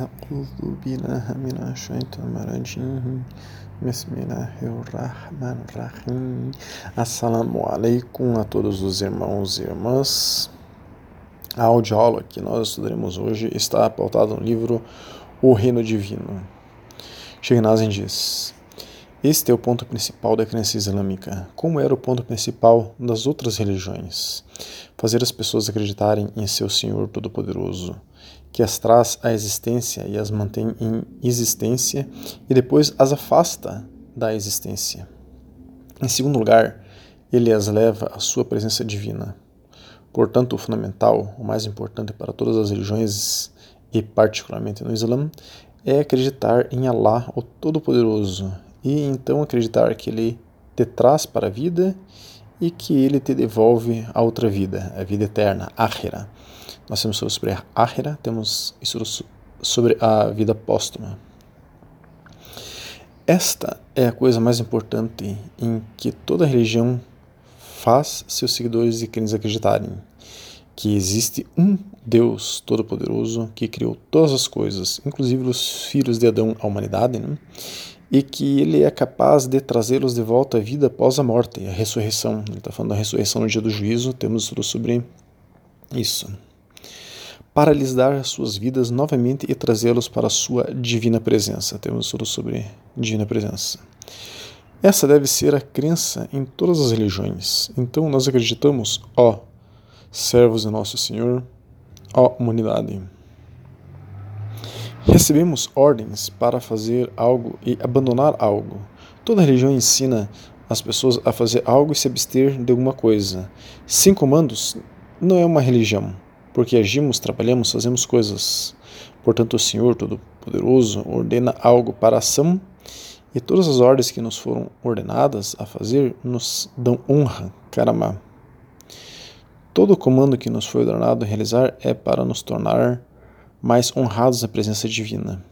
أعوذ بالله من الشيطان الرجيم بسم الله الرحمن الرحيم Assalamu alaikum a todos os irmãos e irmãs. A audioaula que nós estudaremos hoje está pautada no livro O Reino Divino. Sheghnazin diz: Este é o ponto principal da crença islâmica, como era o ponto principal das outras religiões. Fazer as pessoas acreditarem em seu Senhor Todo-Poderoso, que as traz à existência e as mantém em existência e depois as afasta da existência. Em segundo lugar, ele as leva à sua presença divina. Portanto, o fundamental, o mais importante para todas as religiões e particularmente no Islã, é acreditar em Allah, o Todo-Poderoso, e então acreditar que Ele te traz para a vida e que Ele te devolve a outra vida, a vida eterna, Akhira. Nós temos sobre a Akhira, temos isso sobre a vida póstuma. Esta é a coisa mais importante em que toda religião faz seus seguidores e crentes acreditarem que existe um Deus Todo-Poderoso que criou todas as coisas, inclusive os filhos de Adão, a humanidade, né? e que ele é capaz de trazê-los de volta à vida após a morte, a ressurreição. Ele está falando da ressurreição no dia do juízo, temos tudo sobre isso para lhes dar suas vidas novamente e trazê-los para a sua divina presença. Temos tudo sobre divina presença. Essa deve ser a crença em todas as religiões. Então nós acreditamos, ó servos de nosso Senhor, ó humanidade. Recebemos ordens para fazer algo e abandonar algo. Toda religião ensina as pessoas a fazer algo e se abster de alguma coisa. Cinco comandos não é uma religião porque agimos, trabalhamos, fazemos coisas. Portanto, o Senhor Todo-Poderoso ordena algo para a ação e todas as ordens que nos foram ordenadas a fazer nos dão honra, caramá. Todo o comando que nos foi ordenado a realizar é para nos tornar mais honrados na presença divina.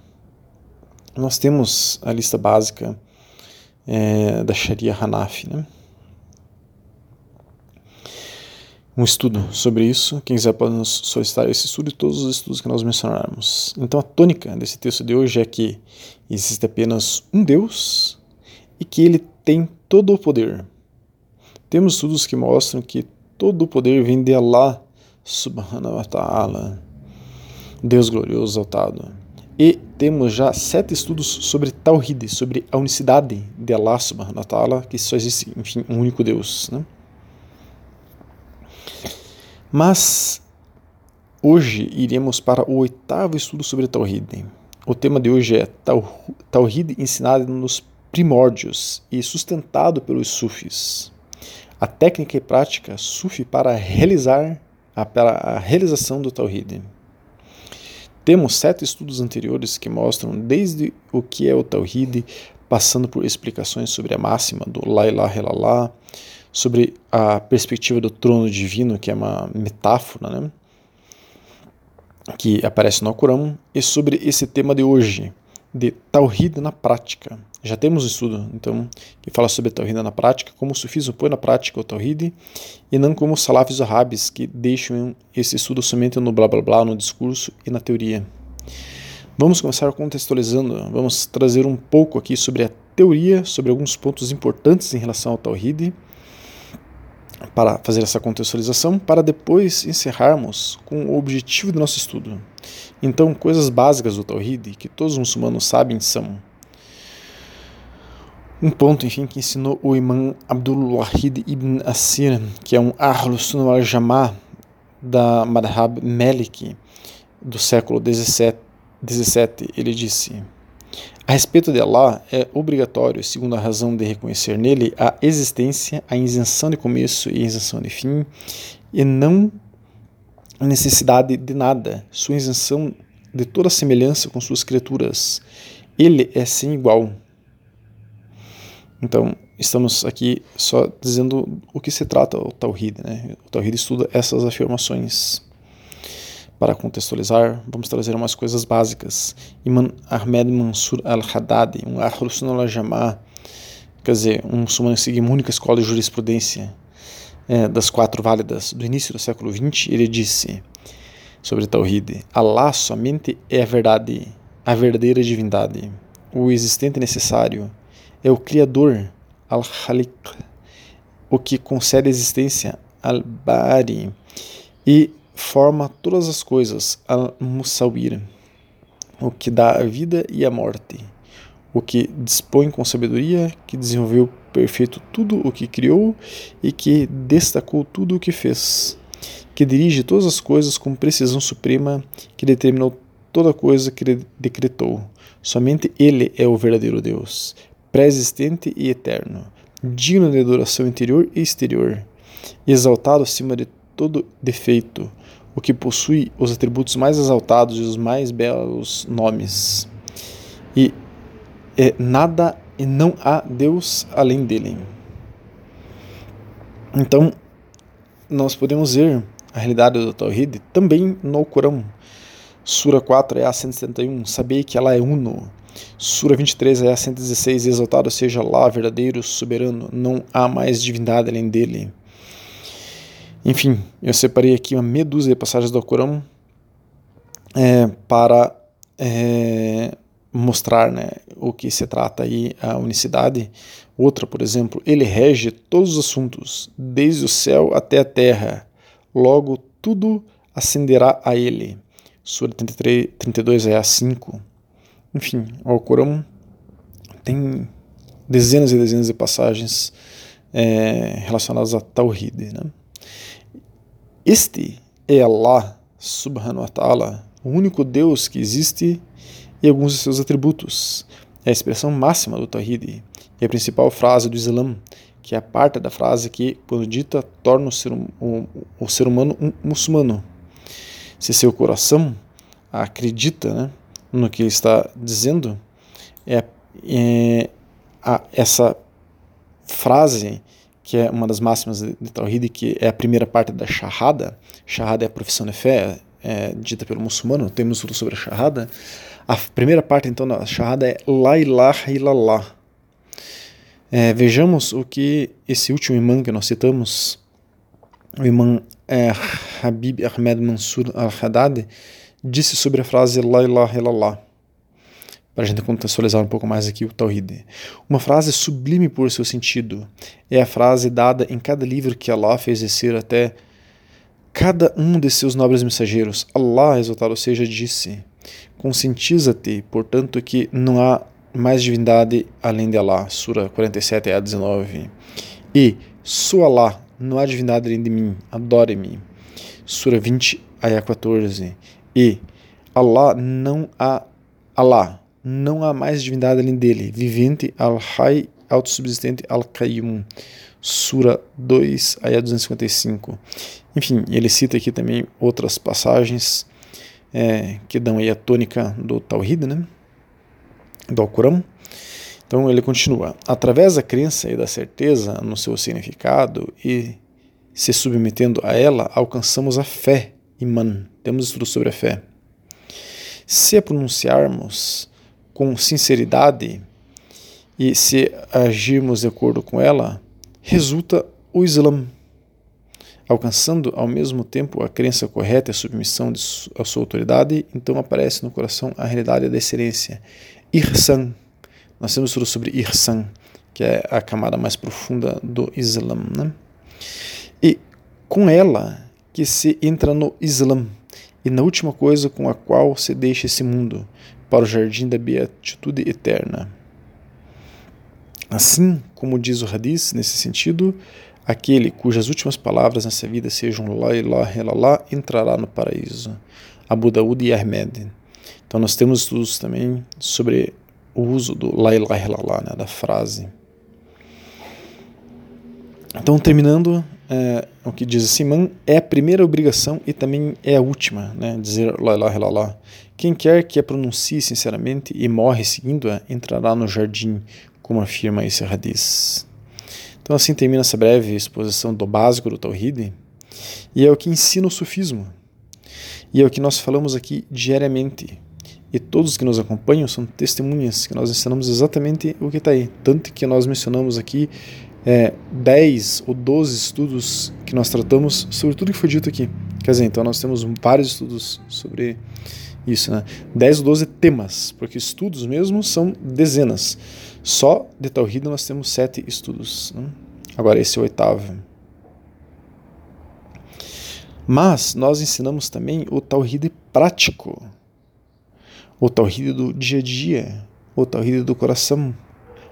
Nós temos a lista básica é, da Sharia Hanafi, né? Um estudo sobre isso. Quem quiser pode nos solicitar esse estudo e todos os estudos que nós mencionarmos. Então, a tônica desse texto de hoje é que existe apenas um Deus e que ele tem todo o poder. Temos estudos que mostram que todo o poder vem de Allah subhanahu wa ta'ala, Deus glorioso, exaltado. E temos já sete estudos sobre Tawhid, sobre a unicidade de Allah subhanahu wa ta'ala, que só existe, enfim, um único Deus, né? Mas hoje iremos para o oitavo estudo sobre Tawhid. O tema de hoje é Tawhid ensinado nos primórdios e sustentado pelos sufis. A técnica e prática sufi para realizar a, para a realização do Tawhid. Temos sete estudos anteriores que mostram desde o que é o Tawhid, passando por explicações sobre a máxima do La ilaha illallah, sobre a perspectiva do trono divino, que é uma metáfora, né? que aparece no Alcorão, e sobre esse tema de hoje, de Tawhid na prática. Já temos um estudo, então, que fala sobre Tawhid na prática, como o sufismo põe na prática o Tawhid, e não como os salafis arabes, que deixam esse estudo somente no blá blá blá, no discurso e na teoria. Vamos começar contextualizando, vamos trazer um pouco aqui sobre a teoria, sobre alguns pontos importantes em relação ao Tawhid, para fazer essa contextualização, para depois encerrarmos com o objetivo do nosso estudo. Então, coisas básicas do Tawhid que todos os muçulmanos sabem são um ponto, enfim, que ensinou o imã Abdul Wahid ibn Asir, que é um Ahlus Sunnah al-Jama'ah da Madhab Maliki do século 17, 17, ele disse: a respeito de Allah, é obrigatório, segundo a razão de reconhecer nele a existência, a isenção de começo e isenção de fim, e não a necessidade de nada, sua isenção de toda semelhança com suas criaturas. Ele é sem igual. Então, estamos aqui só dizendo o que se trata o Tawhid. Né? O Tawhid estuda essas afirmações. Para contextualizar, vamos trazer umas coisas básicas. Imam Ahmed Mansur al-Haddad, um Ahlus al-Jama'ah, quer dizer, um muçulmano que seguia uma única escola de jurisprudência é, das quatro válidas do início do século XX, ele disse sobre Tawhid, Allah somente é a verdade a verdadeira divindade, o existente necessário, é o Criador, Al-Khaliq, o que concede existência, Al-Bari, e forma todas as coisas, Al-Musawir, o que dá a vida e a morte, o que dispõe com sabedoria, que desenvolveu perfeito tudo o que criou e que destacou tudo o que fez, que dirige todas as coisas com precisão suprema, que determinou toda coisa que decretou. Somente Ele é o verdadeiro Deus, pré-existente e eterno, digno de adoração interior e exterior, exaltado acima de todo defeito, o que possui os atributos mais exaltados e os mais belos nomes. E é nada e não há Deus além dele. Então, nós podemos ver a realidade do Tawhid também no Corão. Sura 4 é a 171, sabei que ela é uno. Sura 23 é a 116, exaltado seja lá, verdadeiro, soberano, não há mais divindade além dele. Enfim, eu separei aqui uma dúzia de passagens do Corão é, para é, mostrar né, o que se trata aí a unicidade. Outra, por exemplo, ele rege todos os assuntos, desde o céu até a terra. Logo, tudo ascenderá a ele. Sura 33, 32 é a 5. Enfim, o Alcorão tem dezenas e dezenas de passagens é, relacionadas a Tawhid. Né? Este é Allah subhanahu wa ta'ala, o único Deus que existe e alguns de seus atributos. É a expressão máxima do Tawhid e a principal frase do Islã, que é a parte da frase que, quando dita, torna o ser, um, o ser humano um muçulmano. Se seu coração acredita né, no que está dizendo, é, é a, essa frase que é uma das máximas de, Tawhid, que é a primeira parte da Shahada. Shahada é a profissão de fé, é, dita pelo muçulmano, temos tudo sobre a Shahada. A primeira parte, então, da Shahada é La ilaha illallah. É, vejamos o que esse último imã que nós citamos, o imã é, Habib Ahmed Mansur al-Haddad, disse sobre a frase La ilaha illallah. Para a gente contextualizar um pouco mais aqui o Tawhid. Uma frase sublime por seu sentido. É a frase dada em cada livro que Allah fez descer até cada um de seus nobres mensageiros. Allah, exaltado seja, disse: Conscientiza-te, portanto, que não há mais divindade além de Allah. Sura 47, a 19. E, sou Allah, não há divindade além de mim, adore-me. Sura 20, ayah 14. E, Allah não há Allah, não há mais divindade além dele, vivente, al-Hay, autossubsistente, al-Qayyum. Sura 2, ayah 255. Enfim, ele cita aqui também outras passagens é, que dão aí a tônica do Tawhid, né? do Alcorão. Então ele continua: através da crença e da certeza no seu significado e se submetendo a ela, alcançamos a fé, Iman. Temos estudo sobre a fé. Se a pronunciarmos com sinceridade e se agirmos de acordo com ela, resulta o Islã alcançando ao mesmo tempo a crença correta e a submissão à sua autoridade, então aparece no coração a realidade da excelência. Irsan. Nós temos tudo sobre Irsan, que é a camada mais profunda do Islã. Né? E com ela que se entra no Islã, e na última coisa com a qual se deixa esse mundo, para o jardim da beatitude eterna. Assim como diz o Hadith nesse sentido, Aquele cujas últimas palavras nessa vida sejam La ilaha illallah entrará no paraíso. Abu Daud e Ahmed. Então nós temos estudos também sobre o uso do La ilaha illallah, né, da frase. Então terminando, é, o que diz Simão é a primeira obrigação e também é a última, né, dizer La ilaha illallah. Quem quer que a pronuncie sinceramente e morre seguindo-a entrará no jardim, como afirma esse hadith. Então assim termina essa breve exposição do básico do Tawhid, e é o que ensina o sufismo. E é o que nós falamos aqui diariamente. E todos que nos acompanham são testemunhas que nós ensinamos exatamente o que está aí. Tanto que nós mencionamos aqui é, 10 ou 12 estudos que nós tratamos sobre tudo que foi dito aqui. Quer dizer, então nós temos vários estudos sobre isso, né? 10 ou 12 temas, porque estudos mesmo são dezenas. Só de Tawhid nós temos sete estudos. Né? Agora esse é o oitavo. Mas nós ensinamos também o Tawhid prático, o Tawhid do dia a dia, o Tawhid do coração.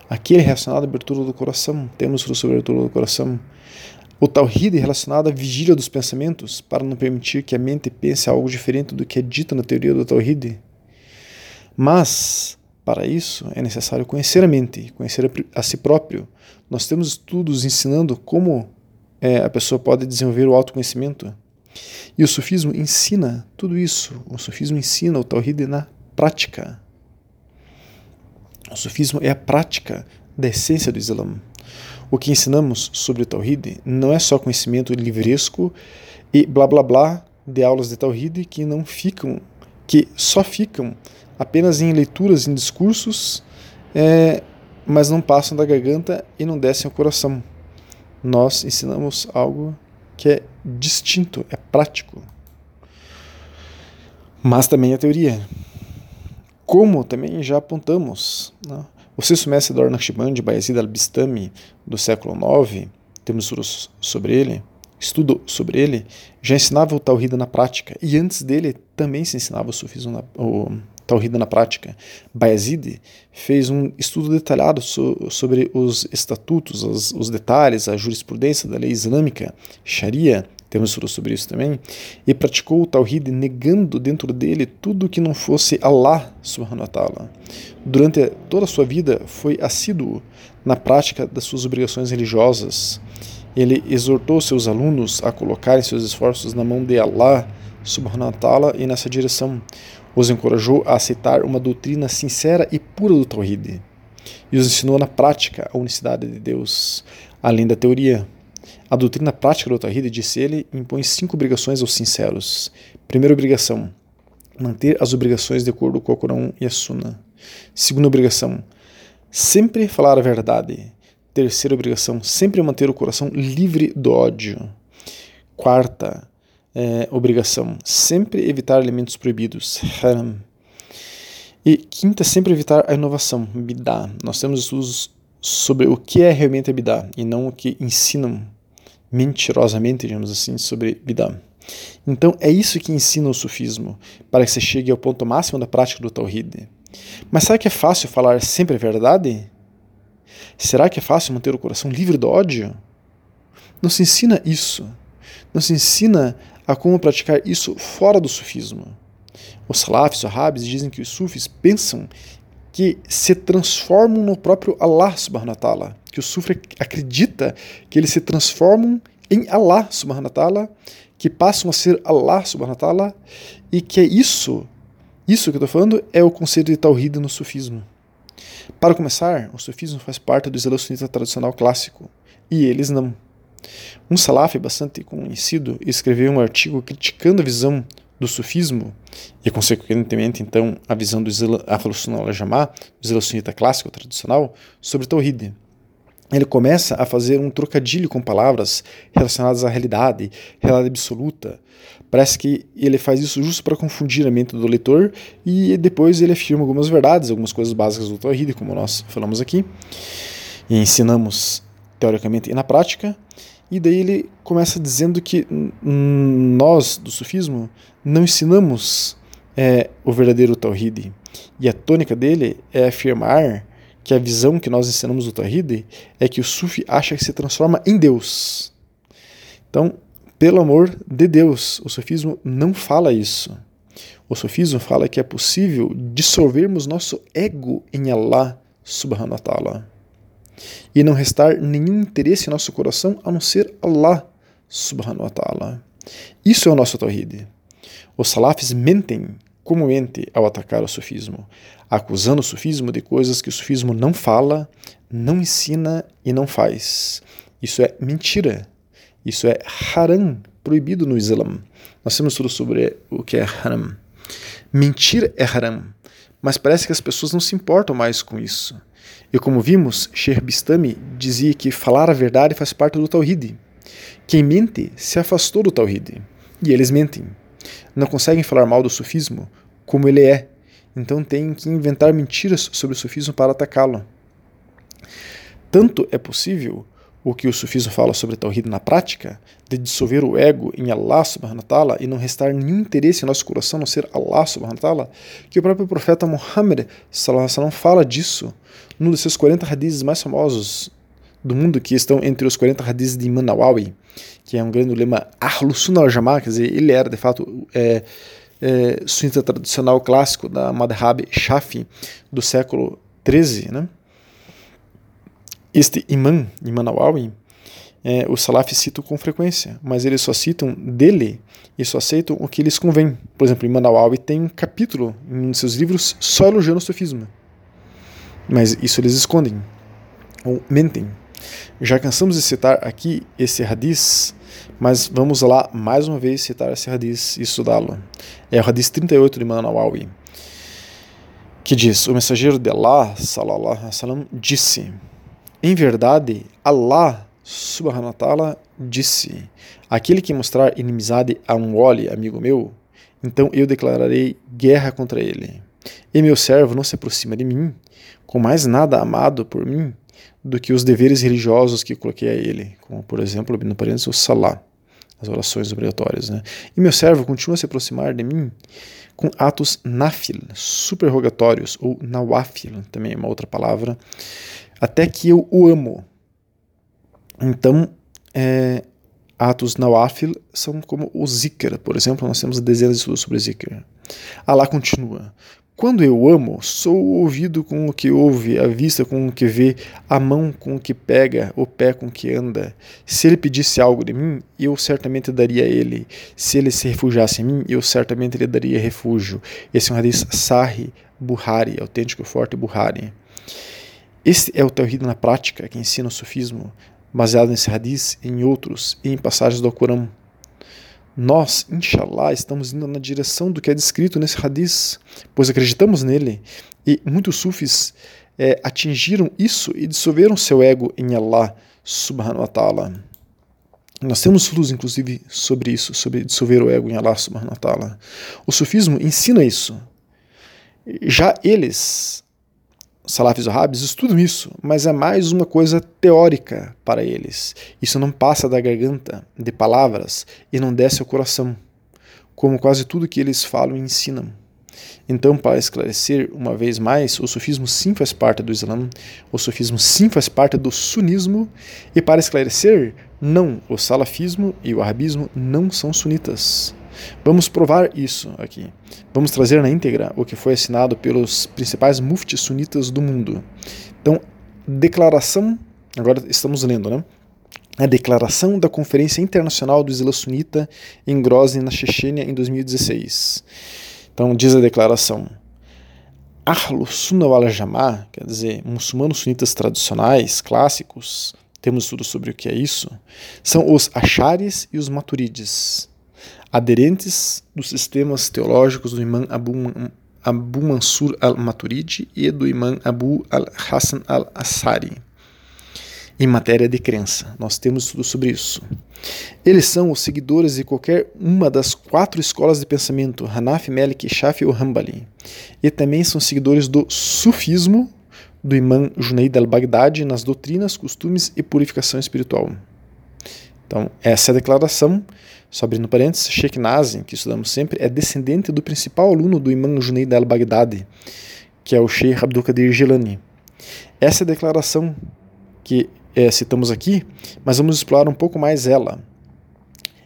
Aquele relacionado à abertura do coração, temos sobre a abertura do coração. O Tawhid relacionado à vigília dos pensamentos, para não permitir que a mente pense algo diferente do que é dito na teoria do Tawhid. Mas, para isso, é necessário conhecer a mente, conhecer a, a si próprio. Nós temos estudos ensinando como é, a pessoa pode desenvolver o autoconhecimento. E o sufismo ensina tudo isso. O sufismo ensina o Tawhid na prática. O sufismo é a prática da essência do Islã. O que ensinamos sobre o Tawhid não é só conhecimento livresco e blá blá blá de aulas de Tawhid que não ficam, que só ficam apenas em leituras, em discursos, é, mas não passam da garganta e não descem ao coração. Nós ensinamos algo que é distinto, é prático. Mas também a teoria. Como também já apontamos, né? O sexto mestre do Naqshband, Bayezid al-Bistami, do século IX, temos sobre ele, estudo sobre ele, já ensinava o Tawhid na prática. E antes dele também se ensinava o sufismo, na, o Tawhid na prática. Bayezid fez um estudo detalhado so, sobre os estatutos, os, os detalhes, a jurisprudência da lei islâmica, Sharia, temos estudo sobre isso também, e praticou o Tawhid negando dentro dele tudo que não fosse Allah subhanahu wa ta'ala. Durante toda a sua vida foi assíduo na prática das suas obrigações religiosas. Ele exortou seus alunos a colocarem seus esforços na mão de Allah subhanahu wa ta'ala e nessa direção. Os encorajou a aceitar uma doutrina sincera e pura do Tawhid. E os ensinou na prática a unicidade de Deus, além da teoria. A doutrina prática do Tawhid, disse ele, impõe cinco obrigações aos sinceros. Primeira obrigação, manter as obrigações de acordo com o Corão e a Sunna. Segunda obrigação, sempre falar a verdade. Terceira obrigação, sempre manter o coração livre do ódio. Quarta é, obrigação, sempre evitar alimentos proibidos. Haram. E quinta, sempre evitar a inovação. Bidá. Nós temos estudos sobre o que é realmente a bidá e não o que ensinam mentirosamente, digamos assim, sobre Bidam. Então é isso que ensina o sufismo, para que você chegue ao ponto máximo da prática do Tawhid. Mas será que é fácil falar sempre a verdade? Será que é fácil manter o coração livre do ódio? Não se ensina isso. Não se ensina a como praticar isso fora do sufismo. Os salafis, os wahhabis, dizem que os sufis pensam que se transformam no próprio Allah subhanahu wa ta'ala que o Sufra acredita que eles se transformam em Allah subhanahu wa ta'ala, que passam a ser Allah subhanahu wa ta'ala, e que é isso, isso que eu estou falando, é o conceito de Tawhid no sufismo. Para começar, o sufismo faz parte do islã sunita tradicional clássico, e eles não. Um salaf bastante conhecido escreveu um artigo criticando a visão do sufismo e, consequentemente, então, a visão do Ahl-Sunnah al-Jamá, do Islã sunita clássico tradicional, sobre Tawhid ele começa a fazer um trocadilho com palavras relacionadas à realidade, realidade absoluta. Parece que ele faz isso justo para confundir a mente do leitor e depois ele afirma algumas verdades, algumas coisas básicas do Tawhid, como nós falamos aqui, e ensinamos teoricamente e na prática. E daí ele começa dizendo que nós, do sufismo, não ensinamos é, o verdadeiro Tawhid. E a tônica dele é afirmar que a visão que nós ensinamos do Tawhid é que o Sufi acha que se transforma em Deus. Então, pelo amor de Deus, o sufismo não fala isso. O sufismo fala que é possível dissolvermos nosso ego em Allah subhanahu wa ta'ala e não restar nenhum interesse em nosso coração a não ser Allah subhanahu wa ta'ala. Isso é o nosso Tawhid. Os salafis mentem comumente ao atacar o sufismo, acusando o sufismo de coisas que o sufismo não fala, não ensina e não faz. Isso é mentira. Isso é haram, proibido no Islã. Nós temos tudo sobre o que é haram. Mentir é haram, mas parece que as pessoas não se importam mais com isso. E como vimos, Sheikh Bistami dizia que falar a verdade faz parte do Tawhid. Quem mente se afastou do Tawhid. E eles mentem não conseguem falar mal do sufismo como ele é. Então tem que inventar mentiras sobre o sufismo para atacá-lo. Tanto é possível o que o sufismo fala sobre Tawhid na prática, de dissolver o ego em Allah subhanahu wa ta'ala e não restar nenhum interesse em nosso coração, não ser Allah subhanahu wa ta'ala, que o próprio profeta Muhammad sallallahu fala disso num dos seus 40 hadiths mais famosos do mundo, que estão entre os 40 hadiths de Imam Nawawi, que é um grande lema Ahlus Sunnah al-Jama'ah, quer dizer, ele era de fato é, é, tradicional clássico da Madhab Shafi do século 13, né? Este imã, Imam Nawawi, é, os salafis citam com frequência, mas eles só citam dele e só aceitam o que lhes convém. Por exemplo, Imam Nawawi tem um capítulo em seus livros só elogiando o sufismo. Mas isso eles escondem, ou mentem. Já cansamos de citar aqui esse hadith, mas vamos lá mais uma vez citar esse hadith e estudá-lo. É o hadith 38 de Imam Nawawi, que diz, o mensageiro de Allah, sallallahu alaihi wasallam, disse... Em verdade, Allah subhanahu wa ta'ala disse: Aquele que mostrar inimizade a um ole, amigo meu, então eu declararei guerra contra ele. E meu servo não se aproxima de mim, com mais nada amado por mim do que os deveres religiosos que coloquei a ele, como por exemplo, no parênteses, o salah, as orações obrigatórias. Né? E meu servo continua a se aproximar de mim com atos nafil, superrogatórios, ou nawafil, também é uma outra palavra, até que eu o amo. Então, é, atos nawafil são como o zikr, por exemplo, nós temos dezenas de estudos sobre zikr. Allah continua. Quando eu amo, sou o ouvido com o que ouve, a vista com o que vê, a mão com o que pega, o pé com o que anda. Se ele pedisse algo de mim, eu certamente daria a ele. Se ele se refugiasse em mim, eu certamente lhe daria refúgio. Esse é um hadith Sahih Buhari, autêntico forte Buhari. Este é o Tawhid na prática que ensina o sufismo, baseado nesse hadith em outros e em passagens do Alcorão. Nós, inshallah, estamos indo na direção do que é descrito nesse hadith, pois acreditamos nele e muitos sufis é, atingiram isso e dissolveram seu ego em Allah subhanahu wa ta'ala. Nós temos luz, inclusive, sobre isso, sobre dissolver o ego em Allah subhanahu wa ta'ala. O sufismo ensina isso. Já eles salafis wahhabis estudam isso, mas é mais uma coisa teórica para eles. Isso não passa da garganta de palavras e não desce ao coração, como quase tudo que eles falam e ensinam. Então, para esclarecer uma vez mais, o sufismo sim faz parte do Islã, o sufismo sim faz parte do sunismo, e para esclarecer, não, o salafismo e o arabismo não são sunitas. Vamos provar isso aqui. Vamos trazer na íntegra o que foi assinado pelos principais muftis sunitas do mundo. Então, declaração, agora estamos lendo, né? A declaração da Conferência Internacional do Islã Sunita em Grozny, na Chechênia, em 2016. Então, diz a declaração: Ahlu Sunnah wal Jamaa, quer dizer, muçulmanos sunitas tradicionais, clássicos, temos estudo sobre o que é isso, são os Asharis e os Maturides aderentes dos sistemas teológicos do imã Abu, Abu Mansur al-Maturidi e do imã Abu al-Hassan al-Assari. Em matéria de crença, nós temos estudo sobre isso. Eles são os seguidores de qualquer uma das quatro escolas de pensamento, Hanafi, Malik, Shafi ou Hanbali. E também são seguidores do sufismo, do imã Junaid al-Baghdadi nas doutrinas, costumes e purificação espiritual. Então, essa é a declaração só abrindo parênteses, Sheikh Nazim, que estudamos sempre, é descendente do principal aluno do Imam Junaid al-Baghdadi, que é o Sheikh Abdul Qadir Jilani. Essa é a declaração que é, citamos aqui, mas vamos explorar um pouco mais ela.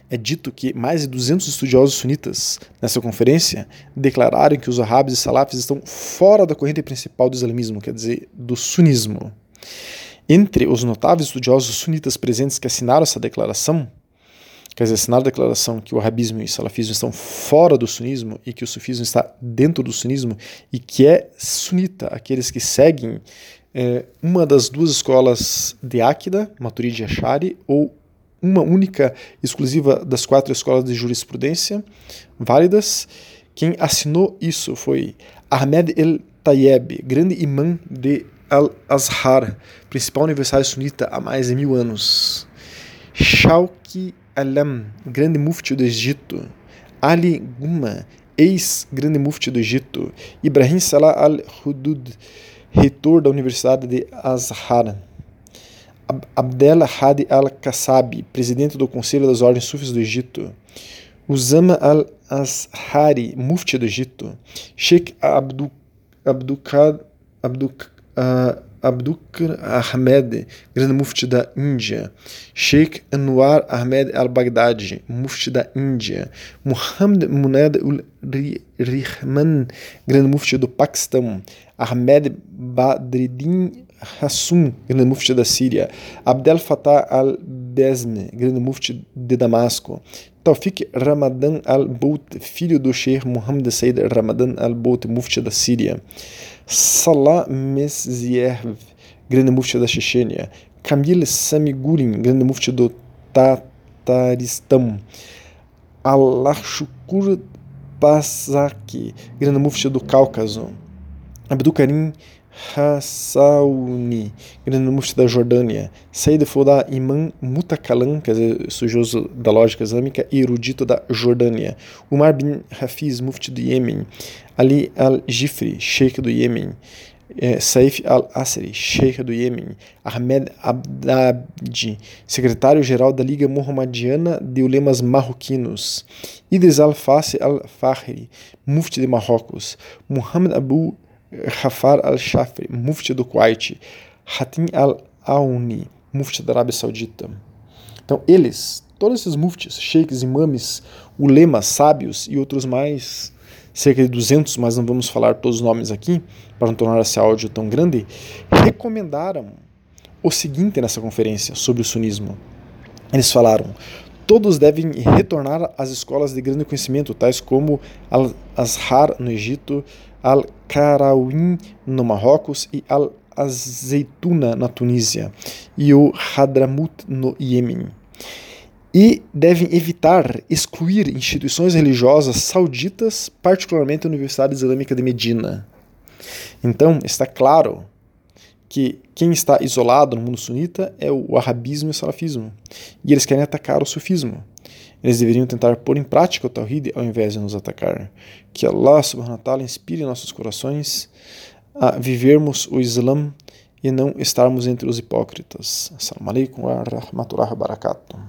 É dito que mais de 200 estudiosos sunitas nessa conferência declararam que os wahhabis e salafis estão fora da corrente principal do islamismo, quer dizer, do sunismo. Entre os notáveis estudiosos sunitas presentes que assinaram essa declaração, quer dizer, assinar a declaração que o arabismo e o salafismo estão fora do sunismo e que o sufismo está dentro do sunismo e que é sunita, aqueles que seguem é, uma das duas escolas de Áquida, Maturidi e Ashari, ou uma única exclusiva das quatro escolas de jurisprudência válidas. Quem assinou isso foi Ahmed El Tayeb, grande imã de Al-Azhar, principal universidade sunita há mais de mil anos. Shauki Alam, grande mufti do Egito, Ali Guma ex-grande mufti do Egito, Ibrahim Salah al-Hudud, reitor da Universidade de Azhar, Abdel Hadi al-Kassabi, presidente do Conselho das Ordens Sufis do Egito, Usama al-Azhari, mufti do Egito, Sheikh Abdul, Abdukad, Abduk, uh, Abdukr Ahmed, grande mufti da Índia, Sheikh Anwar Ahmed al-Baghdadi, mufti da Índia, Muhammad Munad ul-Rihman, grande mufti do Paquistão, Ahmed Badreddin Hassum, grande mufti da Síria, Abdel Fattah al-Bezme, grande mufti de Damasco, Taufik Ramadan al-Bout, filho do Sheikh Muhammad Said Ramadan al-Bout, mufti da Síria, Salah Meziev, grande mufti da Chechênia, Kamil Samigurin, grande mufti do Tataristão, Allah Shukur Pasaki, grande mufti do Cáucaso, Abdul Karim Hassauni, grande mufti da Jordânia, Said Fouda Imam Mutakalam, quer dizer, da lógica islâmica e erudito da Jordânia, Umar bin Hafiz, mufti do Iêmen, Ali al-Jifri, sheikh do Iêmen, é, Saif al-Asri, sheikh do Iêmen, Ahmed Abdabdi, secretário-geral da Liga Muhammadiana de Ulemas Marroquinos, Idris al-Fassi al-Fahri, mufti de Marrocos, Muhammad Abu Rafar al-Shafri, mufti do Kuwait, Hatim al-Auni, mufti da Arábia Saudita. Então, eles, todos esses muftis, sheiks, imames, ulemas, sábios e outros mais, cerca de 200, mas não vamos falar todos os nomes aqui, para não tornar esse áudio tão grande, recomendaram o seguinte nessa conferência sobre o sunismo. Eles falaram: todos devem retornar às escolas de grande conhecimento, tais como Al-Azhar no Egito, Al-Karawin no Marrocos e Al-Azeituna na Tunísia e o Hadramut no Iêmen. E devem evitar excluir instituições religiosas sauditas, particularmente a Universidade Islâmica de Medina. Então, está claro que quem está isolado no mundo sunita é o arabismo e o salafismo. E eles querem atacar o sufismo. Eles deveriam tentar pôr em prática o Tawhid ao invés de nos atacar. Que Allah subhanahu wa ta'ala inspire nossos corações a vivermos o Islã e não estarmos entre os hipócritas. Assalamu alaikum wa rahmatullahi wa barakatuh.